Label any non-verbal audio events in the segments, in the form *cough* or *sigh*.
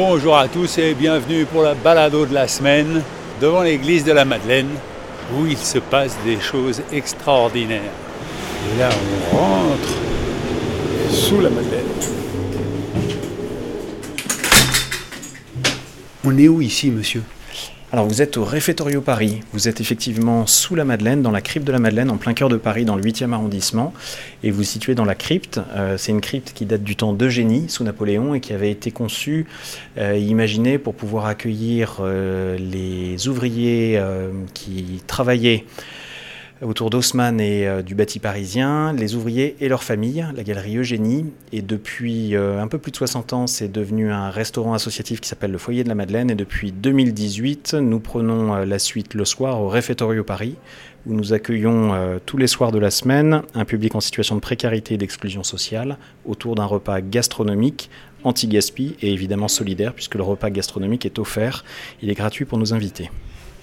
Bonjour à tous et bienvenue pour la balado de la semaine devant l'église de la Madeleine où il se passe des choses extraordinaires. Et là, on rentre sous la Madeleine. On est où ici, monsieur? Alors vous êtes au Réfectorio Paris, vous êtes effectivement sous la Madeleine, dans la crypte de la Madeleine, en plein cœur de Paris, dans le 8e arrondissement, et vous situez dans la crypte. Euh, c'est une crypte qui date du temps d'Eugénie, sous Napoléon, et qui avait été conçue euh, imaginée pour pouvoir accueillir euh, les ouvriers euh, qui travaillaient autour d'Haussmann et euh, du bâti parisien, les ouvriers et leurs familles, la galerie Eugénie. Et depuis euh, un peu plus de 60 ans, c'est devenu un restaurant associatif qui s'appelle le Foyer de la Madeleine. Et depuis 2018, nous prenons euh, la suite le soir au Réfectorio Paris, où nous accueillons tous les soirs de la semaine un public en situation de précarité et d'exclusion sociale autour d'un repas gastronomique anti-gaspi et évidemment solidaire, puisque le repas gastronomique est offert. Il est gratuit pour nos invités.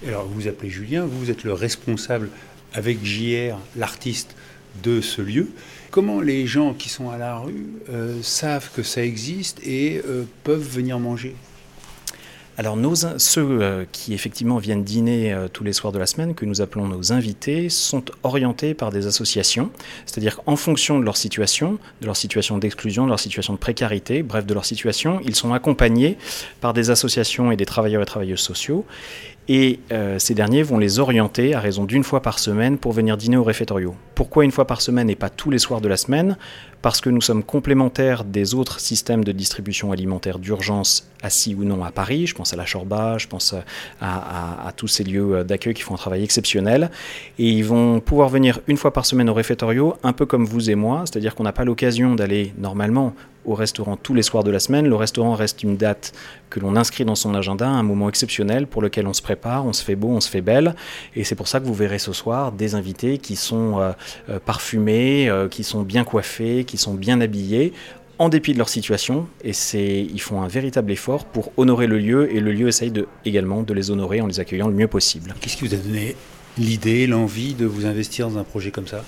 Alors, vous vous appelez Julien, vous êtes le responsable avec JR, l'artiste de ce lieu. Comment les gens qui sont à la rue euh, savent que ça existe et euh, peuvent venir manger? Alors ceux euh, qui effectivement viennent dîner tous les soirs de la semaine, que nous appelons nos invités, sont orientés par des associations, c'est-à-dire qu'en fonction de leur situation, de leur situation d'exclusion, de leur situation de précarité, bref de leur situation, ils sont accompagnés par des associations et des travailleurs et travailleuses sociaux. Et euh, ces derniers vont les orienter à raison d'une fois par semaine pour venir dîner au réfectorio. Pourquoi une fois par semaine et pas tous les soirs de la semaine? Parce que nous sommes complémentaires des autres systèmes de distribution alimentaire d'urgence assis ou non à Paris. Je pense à la Chorba, je pense à, tous ces lieux d'accueil qui font un travail exceptionnel. Et ils vont pouvoir venir une fois par semaine au réfectorio, un peu comme vous et moi, c'est-à-dire qu'on n'a pas l'occasion d'aller normalement au restaurant tous les soirs de la semaine. Le restaurant reste une date que l'on inscrit dans son agenda, un moment exceptionnel pour lequel on se prépare, on se fait beau, on se fait belle. Et c'est pour ça que vous verrez ce soir des invités qui sont euh, euh, parfumés, euh, qui sont bien coiffés, qui sont bien habillés en dépit de leur situation, et c'est, ils font un véritable effort pour honorer le lieu, et le lieu essaye de, également de les honorer en les accueillant le mieux possible. Qu'est-ce qui vous a donné l'idée, l'envie de vous investir dans un projet comme ça?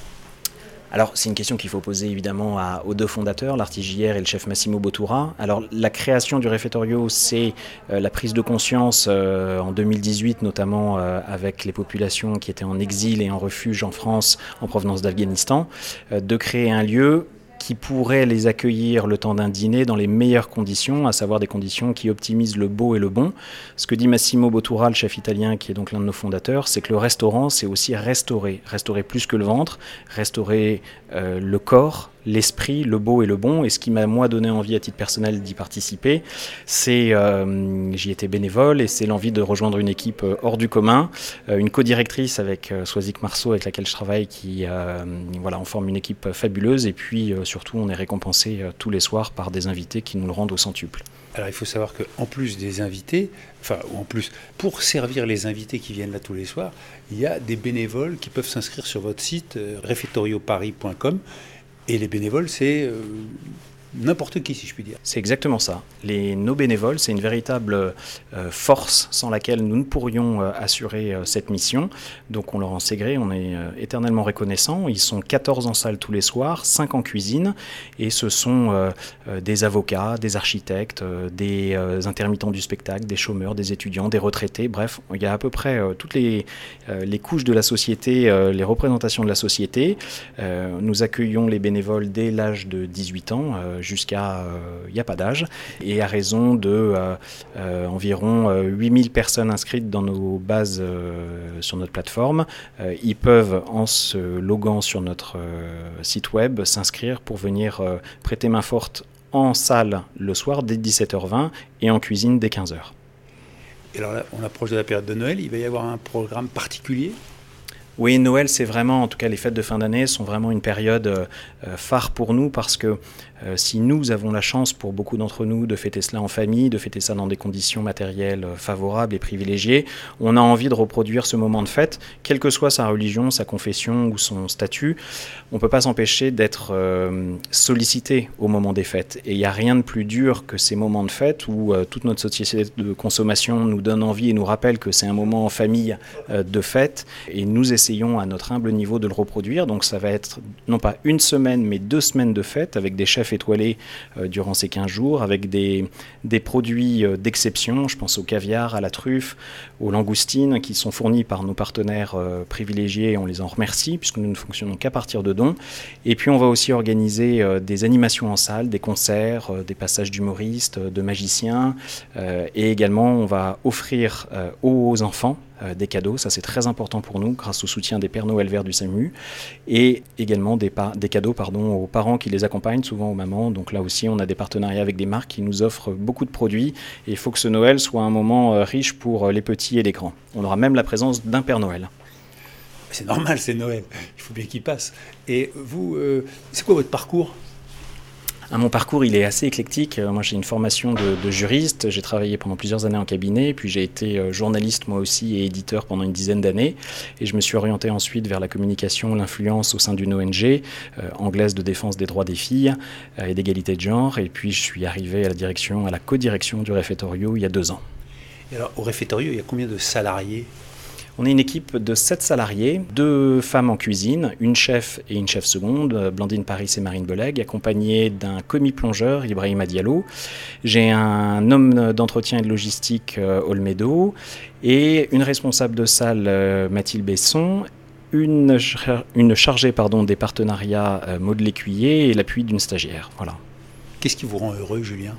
Alors, c'est une question qu'il faut poser évidemment à- aux deux fondateurs, l'artiste JR et le chef Massimo Bottura. Alors, la création du réfectorio, c'est euh, la prise de conscience euh, en 2018, notamment euh, avec les populations qui étaient en exil et en refuge en France en provenance d'Afghanistan, de créer un lieu qui pourrait les accueillir le temps d'un dîner dans les meilleures conditions, à savoir des conditions qui optimisent le beau et le bon. Ce que dit Massimo Bottura, le chef italien, qui est donc l'un de nos fondateurs, c'est que le restaurant, c'est aussi restaurer. Restaurer plus que le ventre, restaurer euh, le corps, l'esprit, le beau et le bon. Et ce qui m'a, moi, donné envie à titre personnel d'y participer, c'est, euh, j'y étais bénévole, et c'est l'envie de rejoindre une équipe euh, hors du commun, euh, une co-directrice avec euh, Swazik Marceau, avec laquelle je travaille, qui, euh, voilà, on forme une équipe fabuleuse, et puis surtout, on est récompensé tous les soirs par des invités qui nous le rendent au centuple. Alors il faut savoir qu'en plus des invités, enfin ou en plus, pour servir les invités qui viennent là tous les soirs, il y a des bénévoles qui peuvent s'inscrire sur votre site refectorioparis.com et les bénévoles c'est euh, n'importe qui si je puis dire. C'est exactement ça. Les, nos bénévoles, c'est une véritable euh, force sans laquelle nous ne pourrions euh, assurer euh, cette mission. Donc on leur en sait gré, on est éternellement reconnaissants. Ils sont 14 en salle tous les soirs, 5 en cuisine, et ce sont des avocats, des architectes, des intermittents du spectacle, des chômeurs, des étudiants, des retraités. Bref, il y a à peu près toutes les, couches de la société, les représentations de la société. Nous accueillons les bénévoles dès l'âge de 18 ans jusqu'à il n'y a pas d'âge et à raison de euh, euh, environ euh, 8000 personnes inscrites dans nos bases euh, sur notre plateforme. Euh, ils peuvent en se loguant sur notre euh, site web s'inscrire pour venir euh, prêter main forte en salle le soir dès 17h20 et en cuisine dès 15h. Et alors là, on approche de la période de Noël, il va y avoir un programme particulier? Oui, Noël, c'est vraiment, en tout cas les fêtes de fin d'année sont vraiment une période phare pour nous parce que euh, si nous avons la chance, pour beaucoup d'entre nous, de fêter cela en famille, de fêter ça dans des conditions matérielles euh, favorables et privilégiées, on a envie de reproduire ce moment de fête, quelle que soit sa religion, sa confession ou son statut. On ne peut pas s'empêcher d'être euh, sollicité au moment des fêtes. Et il n'y a rien de plus dur que ces moments de fête où toute notre société de consommation nous donne envie et nous rappelle que c'est un moment en famille de fête. Et nous essayons à notre humble niveau de le reproduire. Donc ça va être non pas une semaine, mais deux semaines de fête avec des chefs étoilé euh, durant ces 15 jours avec des, des produits euh, d'exception. Je pense au caviar, à la truffe, aux langoustines qui sont fournis par nos partenaires euh, privilégiés on les en remercie puisque nous ne fonctionnons qu'à partir de dons. Et puis on va aussi organiser des animations en salle, des concerts, des passages d'humoristes, de magiciens et également on va offrir aux enfants des cadeaux. Ça, c'est très important pour nous grâce au soutien des Pères Noël Verts du SAMU et également des, des cadeaux pardon, aux parents qui les accompagnent, souvent aux mamans. Donc là aussi, on a des partenariats avec des marques qui nous offrent beaucoup de produits et il faut que ce Noël soit un moment euh, riche pour euh, les petits et les grands. On aura même la présence d'un Père Noël. C'est normal, c'est Noël. Il faut bien qu'il passe. Et vous, c'est quoi votre parcours? Mon parcours, il est assez éclectique. Euh, moi, j'ai une formation de, juriste. J'ai travaillé pendant plusieurs années en cabinet. Puis j'ai été euh, journaliste, moi aussi, et éditeur pendant une dizaine d'années. Et je me suis orienté ensuite vers la communication, l'influence au sein d'une ONG euh, anglaise de défense des droits des filles et d'égalité de genre. Et puis, je suis arrivé à la direction, à la co-direction du réfectorio il y a deux ans. Alors, au réfectorio, il y a combien de salariés? On est une équipe de 7 salariés, deux femmes en cuisine, une chef et une chef seconde, Blandine Paris et Marine Beleg, accompagnées d'un commis plongeur, Ibrahim Diallo. J'ai un homme d'entretien et de logistique, euh, Olmedo, et une responsable de salle, euh, Mathilde Besson, une, une chargée pardon, des partenariats, euh, Maud Lécuyer, et l'appui d'une stagiaire. Voilà. Qu'est-ce qui vous rend heureux, Julien?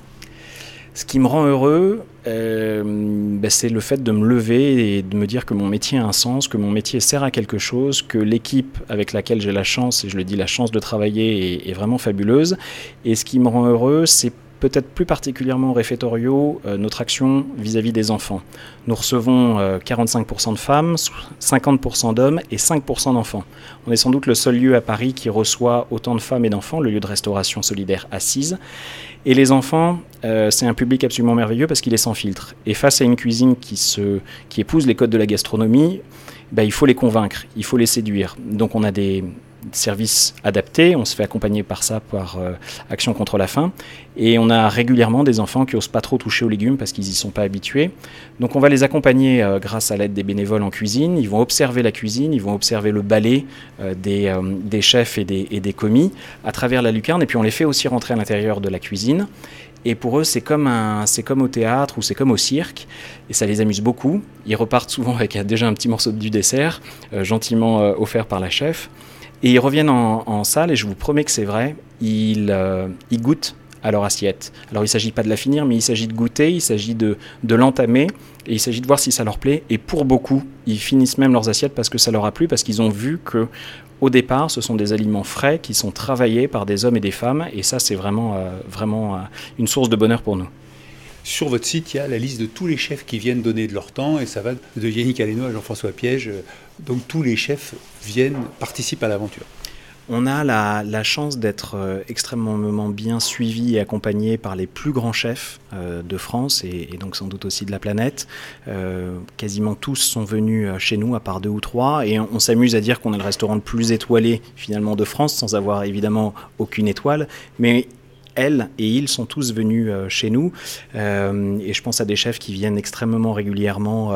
Ce qui me rend heureux, euh, ben, c'est le fait de me lever et de me dire que mon métier a un sens, que mon métier sert à quelque chose, que l'équipe avec laquelle j'ai la chance, et je le dis, la chance de travailler est, vraiment fabuleuse. Et ce qui me rend heureux, c'est peut-être plus particulièrement au réfectorio, euh, notre action vis-à-vis des enfants. Nous recevons 45% euh, de femmes, 50% d'hommes et 5% d'enfants. On est sans doute le seul lieu à Paris qui reçoit autant de femmes et d'enfants, le lieu de restauration solidaire assise. Et les enfants, euh, c'est un public absolument merveilleux parce qu'il est sans filtre. Et face à une cuisine qui, se, qui épouse les codes de la gastronomie, bah, il faut les convaincre, il faut les séduire. Donc on a des, services adaptés. On se fait accompagner par ça par euh, Action contre la faim. Et on a régulièrement des enfants qui n'osent pas trop toucher aux légumes parce qu'ils n'y sont pas habitués. Donc on va les accompagner euh, grâce à l'aide des bénévoles en cuisine. Ils vont observer la cuisine, ils vont observer le balai euh, des, chefs et des, et des commis à travers la lucarne. Et puis on les fait aussi rentrer à l'intérieur de la cuisine. Et pour eux, c'est comme, un, c'est comme au théâtre ou c'est comme au cirque. Et ça les amuse beaucoup. Ils repartent souvent avec déjà un petit morceau du dessert, gentiment offert par la chef. Et ils reviennent en, salle, et je vous promets que c'est vrai, ils, euh, goûtent à leur assiette. Alors il ne s'agit pas de la finir, mais il s'agit de goûter, il s'agit de, de l'entamer, et il s'agit de voir si ça leur plaît. Et pour beaucoup, ils finissent même leurs assiettes parce que ça leur a plu, parce qu'ils ont vu que au départ, ce sont des aliments frais qui sont travaillés par des hommes et des femmes, et ça c'est vraiment, euh, vraiment euh, une source de bonheur pour nous. Sur votre site, il y a la liste de tous les chefs qui viennent donner de leur temps, et ça va de Yannick Aleno à Jean-François Piège. Donc tous les chefs viennent, participent à l'aventure. On a la, chance d'être euh, extrêmement bien suivi et accompagné par les plus grands chefs euh, de France et, donc sans doute aussi de la planète. Euh, quasiment tous sont venus chez nous, à part deux ou trois, et on s'amuse à dire qu'on est le restaurant le plus étoilé finalement de France, sans avoir évidemment aucune étoile. Mais elle et ils sont tous venus euh, chez nous. Euh, et je pense à des chefs qui viennent extrêmement régulièrement.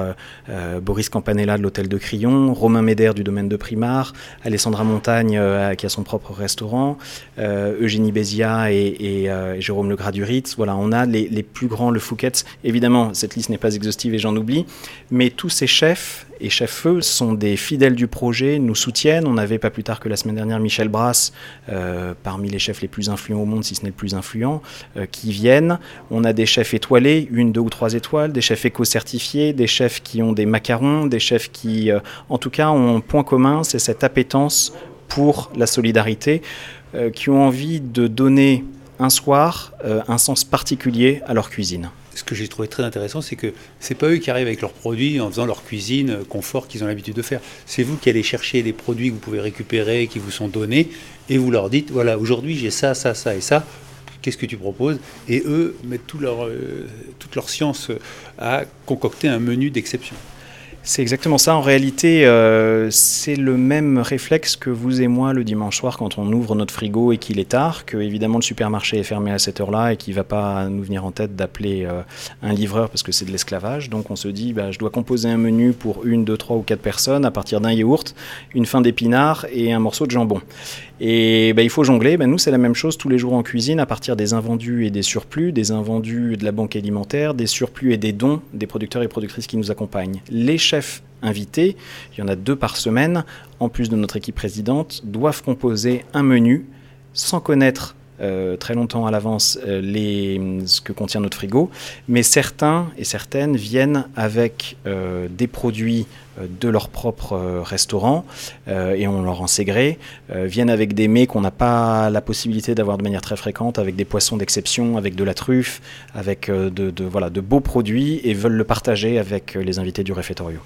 Euh, Boris Campanella de l'hôtel de Crillon, Romain Méder du domaine de Primar, Alessandra Montagne qui a son propre restaurant, Eugénie Bézia et, Jérôme Legras du Ritz. Voilà, on a les, les plus grands, le Fouquet. Évidemment, cette liste n'est pas exhaustive et j'en oublie, mais tous ces chefs et Chef Feu sont des fidèles du projet, nous soutiennent. On avait pas plus tard que la semaine dernière Michel Brass, euh, parmi les chefs les plus influents au monde, si ce n'est le plus influent, euh, qui viennent. On a des chefs étoilés, une, deux ou trois étoiles, des chefs éco-certifiés, des chefs qui ont des macarons, des chefs qui, euh, en tout cas, ont un point commun, c'est cette appétence pour la solidarité, qui ont envie de donner un soir un sens particulier à leur cuisine ce que j'ai trouvé très intéressant, c'est que c'est pas eux qui arrivent avec leurs produits en faisant leur cuisine confort qu'ils ont l'habitude de faire. C'est vous qui allez chercher des produits que vous pouvez récupérer, qui vous sont donnés, et vous leur dites voilà, aujourd'hui j'ai ça, ça, ça et ça. Qu'est-ce que tu proposes? Et eux mettent euh, toute leur science à concocter un menu d'exception. C'est exactement ça. En réalité, euh, c'est le même réflexe que vous et moi le dimanche soir quand on ouvre notre frigo et qu'il est tard, que évidemment le supermarché est fermé à cette heure-là et qu'il ne va pas nous venir en tête d'appeler euh, un livreur parce que c'est de l'esclavage. Donc on se dit, bah, je dois composer un menu pour une, deux, trois ou quatre personnes à partir d'un yaourt, une fin d'épinard et un morceau de jambon. Et bah, il faut jongler. Bah, nous, c'est la même chose tous les jours en cuisine à partir des invendus et des surplus, des invendus de la banque alimentaire, des surplus et des dons des producteurs et productrices qui nous accompagnent. Les chefs invités, il y en a deux par semaine, en plus de notre équipe présidente, doivent composer un menu sans connaître euh, très longtemps à l'avance euh, ce que contient notre frigo, mais certains et certaines viennent avec euh, des produits de leur propre restaurant et on leur en sait gré, viennent avec des mets qu'on n'a pas la possibilité d'avoir de manière très fréquente, avec des poissons d'exception, avec de la truffe, avec de, voilà, de beaux produits et veulent le partager avec les invités du réfectorio.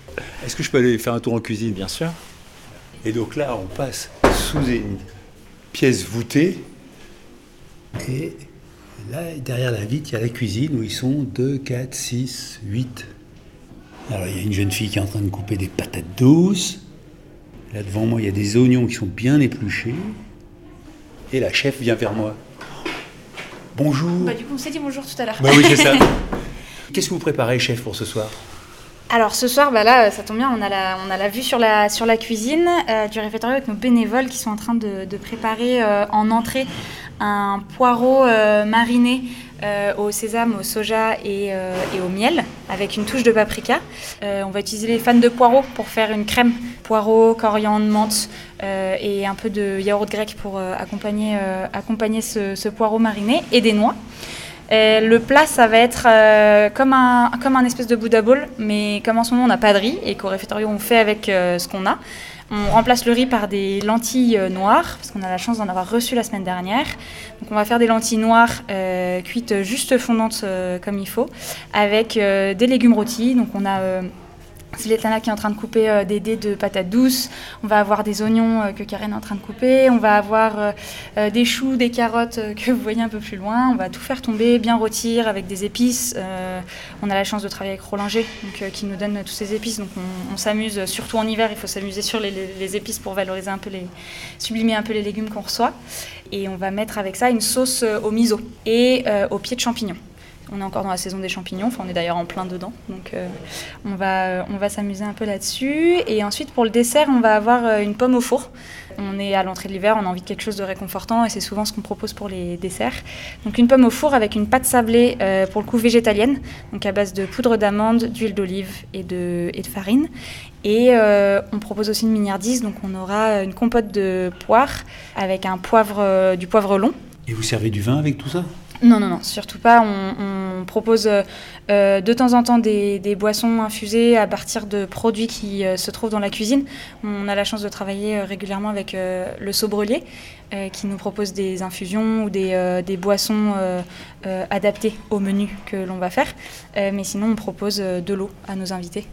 Est-ce que je peux aller faire un tour en cuisine? Bien sûr. Et donc là, on passe sous une pièce voûtée et là, derrière la vitre, il y a la cuisine où ils sont 2, 4, 6, 8. Alors, il y a une jeune fille qui est en train de couper des patates douces. Là, devant moi, il y a des oignons qui sont bien épluchés. Et la chef vient vers moi. Bonjour. Bah, du coup, on s'est dit bonjour tout à l'heure. Bah oui, c'est ça. *laughs* Qu'est-ce que vous préparez, chef, pour ce soir? Alors ce soir, bah là, ça tombe bien, on a la, on a la vue sur la, sur la cuisine euh, du réfectoire avec nos bénévoles qui sont en train de, préparer euh, en entrée un poireau euh, mariné euh, au sésame, au soja et, euh, et, au miel, avec une touche de paprika. on va utiliser les fans de poireaux pour faire une crème poireau, coriandre, menthe et un peu de yaourt grec pour accompagner, accompagner ce, poireau mariné et des noix. le plat, ça va être comme, un, comme un espèce de Buddha bowl, mais comme en ce moment on n'a pas de riz et qu'au réfectoire on fait avec ce qu'on a, on remplace le riz par des lentilles euh, noires, parce qu'on a la chance d'en avoir reçu la semaine dernière. Donc on va faire des lentilles noires euh, cuites juste fondantes euh, comme il faut, avec des légumes rôtis. Donc on a Svetlana qui est en train de couper euh, des dés de patates douces. On va avoir des oignons euh, que Karen est en train de couper. On va avoir euh, des choux, des carottes que vous voyez un peu plus loin. On va tout faire tomber, bien rôtir avec des épices. on a la chance de travailler avec Roland donc, qui nous donne toutes ces épices. Donc on, s'amuse, surtout en hiver, il faut s'amuser sur les, épices pour valoriser un peu les, sublimer un peu les légumes qu'on reçoit. Et on va mettre avec ça une sauce au miso et au pied de champignons. On est encore dans la saison des champignons, enfin on est d'ailleurs en plein dedans, donc euh, on va, on va s'amuser un peu là-dessus. Et ensuite pour le dessert, on va avoir euh, une pomme au four. On est à l'entrée de l'hiver, on a envie de quelque chose de réconfortant et c'est souvent ce qu'on propose pour les desserts. Donc une pomme au four avec une pâte sablée euh, pour le coup végétalienne, donc à base de poudre d'amande, d'huile d'olive et de, et de farine. Et on propose aussi une mignardise, donc on aura une compote de poire avec un poivre, du poivre long. Et vous servez du vin avec tout ça? Non, non, non, surtout pas. On, propose euh, de temps en temps des, boissons infusées à partir de produits qui euh, se trouvent dans la cuisine. On a la chance de travailler euh, régulièrement avec le Sobrelier, qui nous propose des infusions ou des, boissons adaptées au menu que l'on va faire. mais sinon, on propose de l'eau à nos invités.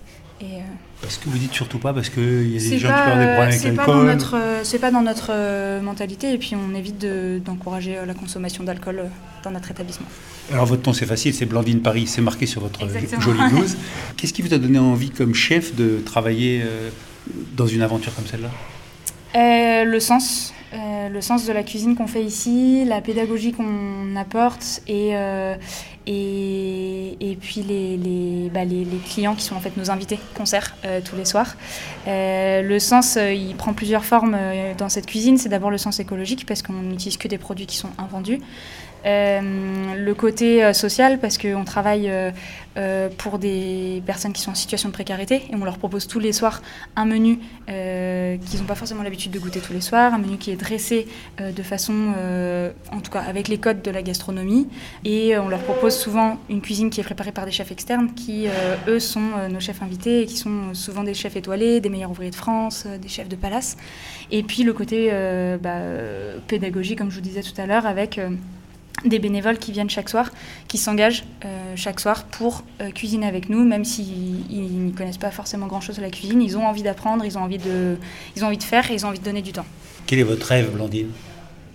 Parce que vous dites surtout pas parce qu'il y a des gens qui ont des problèmes avec l'alcool C'est pas dans notre mentalité et puis on évite d'encourager la consommation d'alcool dans notre établissement. Alors votre nom c'est facile, c'est Blandine Paris, c'est marqué sur votre jolie *laughs* blouse. Qu'est-ce qui vous a donné envie comme chef de travailler euh, dans une aventure comme celle-là? Euh, Le sens. Euh, le sens de la cuisine qu'on fait ici, la pédagogie qu'on apporte et, et, et, puis les, bah, les, les, clients qui sont en fait nos invités concert tous les soirs. le sens, il prend plusieurs formes dans cette cuisine. C'est d'abord le sens écologique parce qu'on n'utilise que des produits qui sont invendus. Euh, le côté euh, social, parce qu'on travaille euh, pour des personnes qui sont en situation de précarité et on leur propose tous les soirs un menu qu'ils n'ont pas forcément l'habitude de goûter tous les soirs, un menu qui est dressé de façon, en tout cas avec les codes de la gastronomie. Et on leur propose souvent une cuisine qui est préparée par des chefs externes qui, eux, sont nos chefs invités et qui sont souvent des chefs étoilés, des meilleurs ouvriers de France, des chefs de palace. Et puis le côté bah, pédagogie, comme je vous disais tout à l'heure, avec des bénévoles qui viennent chaque soir, qui s'engagent chaque soir pour cuisiner avec nous, même s'ils n'y connaissent pas forcément grand-chose à la cuisine, ils ont envie d'apprendre, ils ont envie de, ils ont envie de faire et ils ont envie de donner du temps. Quel est votre rêve, Blandine?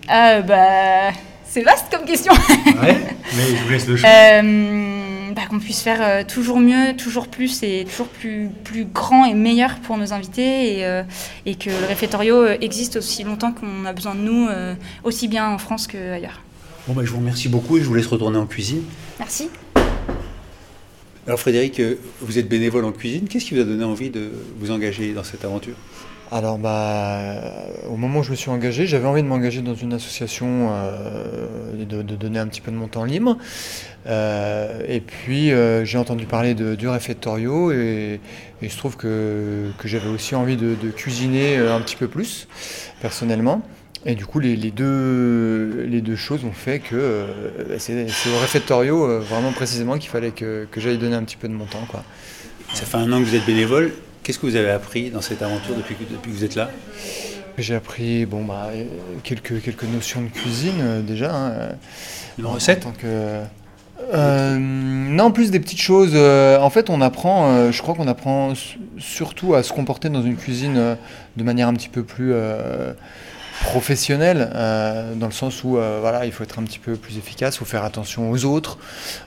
Bah, c'est vaste comme question. ouais, mais je vous laisse le *laughs* choix. Bah, qu'on puisse faire toujours mieux, toujours plus et toujours plus, plus grand et meilleur pour nos invités et, et que le réfectorio existe aussi longtemps qu'on a besoin de nous, aussi bien en France qu'ailleurs. Bon, bah, je vous remercie beaucoup et je vous laisse retourner en cuisine. Merci. Alors Frédéric, vous êtes bénévole en cuisine. Qu'est-ce qui vous a donné envie de vous engager dans cette aventure? Alors bah, au moment où je me suis engagé, j'avais envie de m'engager dans une association euh, et de, donner un petit peu de mon temps libre. Euh, et puis euh, j'ai entendu parler de, du réfectorio et, il se trouve que, j'avais aussi envie de, cuisiner un petit peu plus personnellement. Et du coup, les, deux, les deux choses ont fait que c'est au réfectorio vraiment précisément qu'il fallait que, que j'aille donner un petit peu de mon temps. Quoi. Ça fait un an que vous êtes bénévole. Qu'est-ce que vous avez appris dans cette aventure depuis que, depuis que vous êtes là? J'ai appris bon, bah, quelques, quelques notions de cuisine euh, déjà. Hein, Une recette que, euh, Non, plus des petites choses. Euh, en fait, on apprend, je crois qu'on apprend surtout à se comporter dans une cuisine de manière un petit peu plus professionnel, euh, dans le sens où euh, voilà, il faut être un petit peu plus efficace, il faut faire attention aux autres,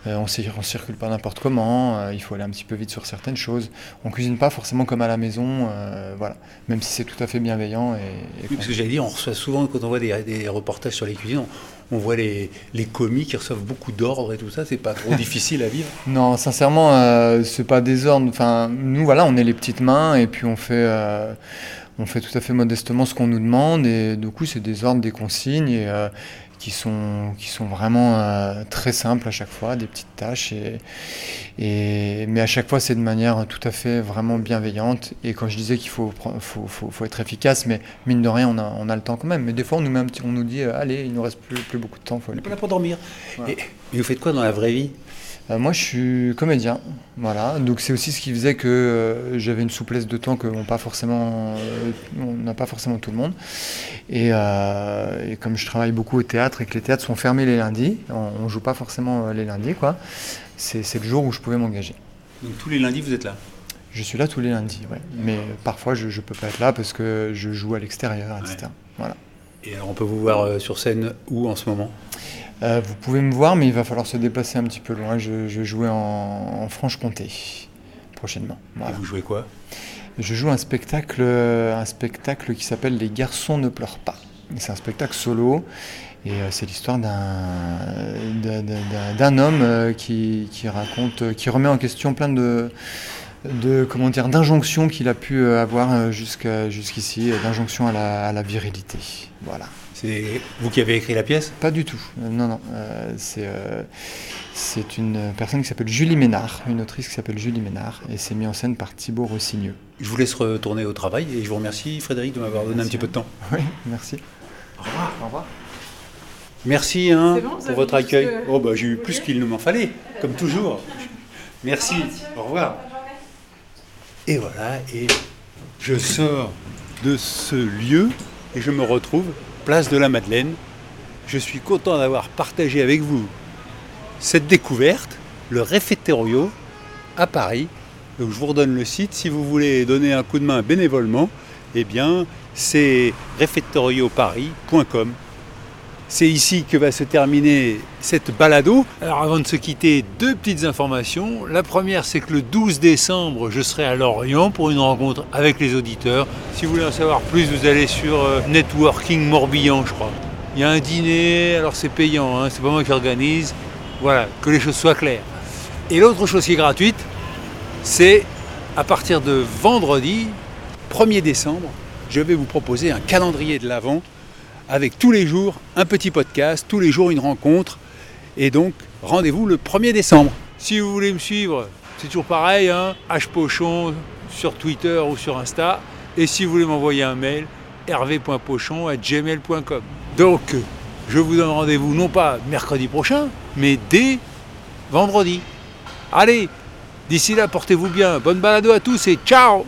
euh, on ne circule pas n'importe comment, il faut aller un petit peu vite sur certaines choses. On cuisine pas forcément comme à la maison, voilà, même si c'est tout à fait bienveillant. Et, parce que j'allais dire, on reçoit souvent, quand on voit des, reportages sur les cuisines, on, voit les, les, commis qui reçoivent beaucoup d'ordres et tout ça, c'est pas trop *laughs* difficile à vivre Non, sincèrement, c'est pas des ordres. Enfin, nous, voilà, on est les petites mains et puis on fait on fait tout à fait modestement ce qu'on nous demande et du coup c'est des ordres, des consignes et, euh, qui, sont, qui sont vraiment euh, très simples à chaque fois, des petites tâches et, et mais à chaque fois c'est de manière tout à fait vraiment bienveillante et quand je disais qu'il faut, faut, faut, être efficace mais mine de rien on a, on a le temps quand même mais des fois on nous, met un petit, on nous dit euh, allez il nous reste plus, plus beaucoup de temps. Faut aller. On là pour dormir. Et, vous faites quoi dans la vraie vie? Moi, je suis comédien, voilà. Donc c'est aussi ce qui faisait que euh, j'avais une souplesse de temps que on pas forcément, euh, on n'a pas forcément tout le monde. Et, comme je travaille beaucoup au théâtre et que les théâtres sont fermés les lundis, on, ne joue pas forcément les lundis, quoi. C'est le jour où je pouvais m'engager. Donc tous les lundis, vous êtes là? Je suis là tous les lundis, ouais. Mais parfois, je ne peux pas être là parce que je joue à l'extérieur, etc. Voilà. Et alors, on peut vous voir sur scène où en ce moment? Euh, vous pouvez me voir, mais il va falloir se déplacer un petit peu loin. Je, vais jouer en, Franche-Comté prochainement. Et vous jouez quoi? Je joue un spectacle, un spectacle qui s'appelle Les garçons ne pleurent pas. C'est un spectacle solo. Et euh, c'est l'histoire d'un homme euh, qui, raconte, qui remet en question plein de, de comment dire d'injonctions qu'il a pu avoir jusqu'ici, d'injonctions à la, à la virilité. Voilà. C'est vous qui avez écrit la pièce? Pas du tout. Euh, non, non. Euh, euh, c'est une personne qui s'appelle Julie Ménard, une autrice qui s'appelle Julie Ménard, et c'est mis en scène par Thibaut Rossigneux. Je vous laisse retourner au travail et je vous remercie Frédéric de m'avoir donné un petit peu de temps. Oui, merci. Au revoir. Au revoir. Merci hein, pour votre accueil. Oh, bah, J'ai eu plus qu'il ne m'en fallait, comme toujours. Merci. Au revoir. Et voilà, et je sors de ce lieu et je me retrouve place de la Madeleine. Je suis content d'avoir partagé avec vous cette découverte, le réfectorio à Paris. Je vous redonne le site si vous voulez donner un coup de main bénévolement. Eh bien, c'est réfectorioparis.com. C'est ici que va se terminer cette balado. Alors avant de se quitter, deux petites informations. La première, c'est que le 12 décembre, je serai à Lorient pour une rencontre avec les auditeurs. Si vous voulez en savoir plus, vous allez sur euh, Networking Morbihan, je crois. Il y a un dîner, alors c'est payant, hein, c'est pas moi qui organise. Voilà, que les choses soient claires. Et l'autre chose qui est gratuite, c'est à partir de vendredi, 1er décembre, je vais vous proposer un calendrier de l'Avent avec tous les jours un petit podcast, tous les jours une rencontre. Et donc, rendez-vous le 1er décembre. Si vous voulez me suivre, c'est toujours pareil, hein, hpochon sur Twitter ou sur Insta. Et si vous voulez m'envoyer un mail, hervé.pochon.gmail.com. Donc, je vous donne rendez-vous non pas mercredi prochain, mais dès vendredi. Allez, d'ici là, portez-vous bien. Bonne balado à tous et ciao